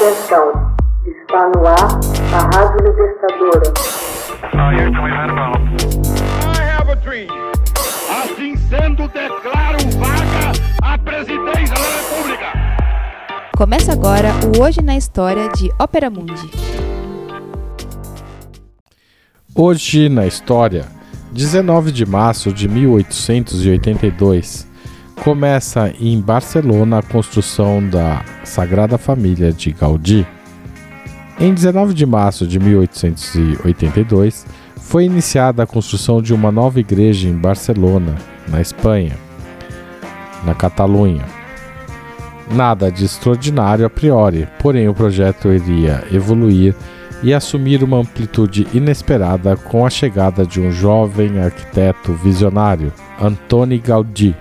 Atenção, está no ar a Rádio Libertadora. Assim sendo, declaro vaga a presidência da República. Começa agora o Hoje na História de Ópera Mundi. Hoje na História, 19 de março de 1882 começa em Barcelona a construção da Sagrada Família de Gaudí. Em 19 de março de 1882, foi iniciada a construção de uma nova igreja em Barcelona, na Espanha, na Catalunha. Nada de extraordinário a priori, porém o projeto iria evoluir e assumir uma amplitude inesperada com a chegada de um jovem arquiteto visionário, Antoni Gaudí,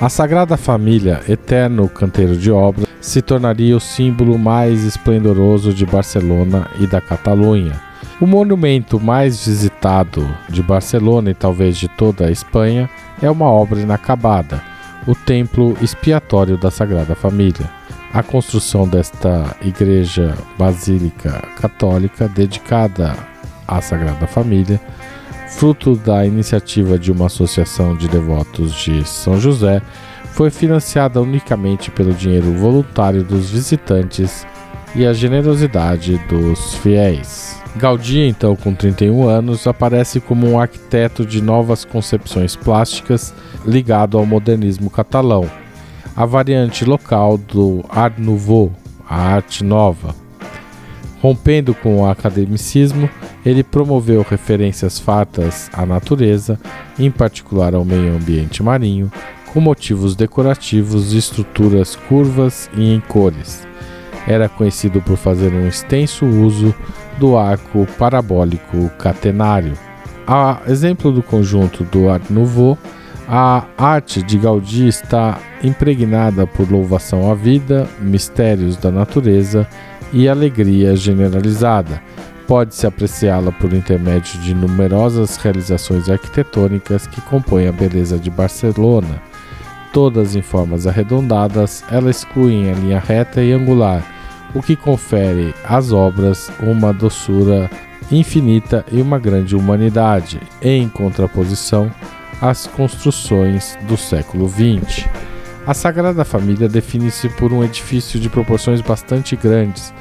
a Sagrada Família, eterno canteiro de obras, se tornaria o símbolo mais esplendoroso de Barcelona e da Catalunha. O monumento mais visitado de Barcelona e talvez de toda a Espanha é uma obra inacabada, o Templo Expiatório da Sagrada Família. A construção desta igreja basílica católica dedicada à Sagrada Família fruto da iniciativa de uma associação de devotos de São José, foi financiada unicamente pelo dinheiro voluntário dos visitantes e a generosidade dos fiéis. Gaudí, então com 31 anos, aparece como um arquiteto de novas concepções plásticas ligado ao modernismo catalão, a variante local do Art Nouveau, a arte nova. Rompendo com o academicismo, ele promoveu referências fartas à natureza, em particular ao meio ambiente marinho, com motivos decorativos estruturas curvas e em cores. Era conhecido por fazer um extenso uso do arco parabólico catenário. A exemplo do conjunto do Art Nouveau, a arte de Gaudí está impregnada por louvação à vida, mistérios da natureza e alegria generalizada pode-se apreciá-la por intermédio de numerosas realizações arquitetônicas que compõem a beleza de Barcelona. Todas em formas arredondadas, elas excluem a linha reta e angular, o que confere às obras uma doçura infinita e uma grande humanidade, em contraposição às construções do século XX. A Sagrada Família define-se por um edifício de proporções bastante grandes,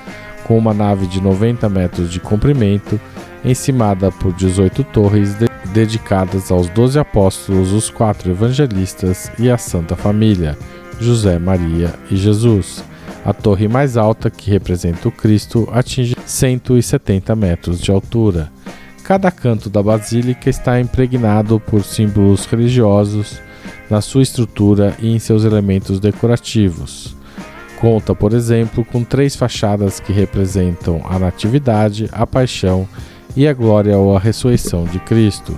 com uma nave de 90 metros de comprimento, encimada por 18 torres de dedicadas aos doze apóstolos, os quatro evangelistas e a Santa Família, José, Maria e Jesus. A torre mais alta, que representa o Cristo, atinge 170 metros de altura. Cada canto da basílica está impregnado por símbolos religiosos na sua estrutura e em seus elementos decorativos. Conta, por exemplo, com três fachadas que representam a Natividade, a Paixão e a Glória ou a Ressurreição de Cristo.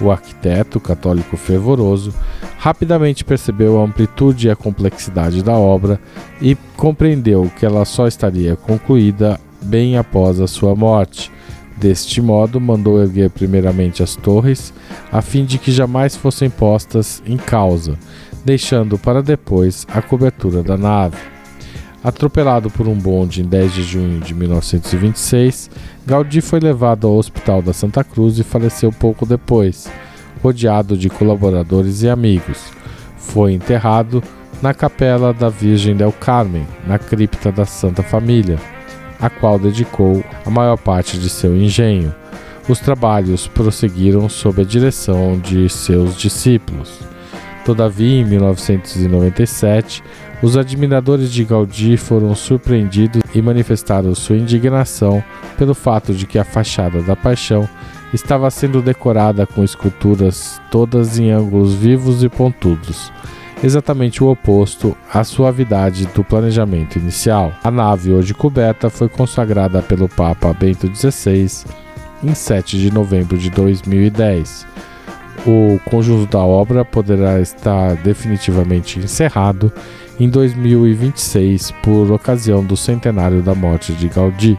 O arquiteto, católico fervoroso, rapidamente percebeu a amplitude e a complexidade da obra e compreendeu que ela só estaria concluída bem após a sua morte. Deste modo, mandou erguer primeiramente as torres, a fim de que jamais fossem postas em causa, deixando para depois a cobertura da nave. Atropelado por um bonde em 10 de junho de 1926, Gaudí foi levado ao Hospital da Santa Cruz e faleceu pouco depois, rodeado de colaboradores e amigos. Foi enterrado na Capela da Virgem del Carmen, na cripta da Santa Família, a qual dedicou a maior parte de seu engenho. Os trabalhos prosseguiram sob a direção de seus discípulos. Todavia, em 1997, os admiradores de Gaudí foram surpreendidos e manifestaram sua indignação pelo fato de que a fachada da Paixão estava sendo decorada com esculturas todas em ângulos vivos e pontudos, exatamente o oposto à suavidade do planejamento inicial. A nave, hoje coberta, foi consagrada pelo Papa Bento XVI em 7 de novembro de 2010. O conjunto da obra poderá estar definitivamente encerrado em 2026 por ocasião do centenário da morte de Gaudí.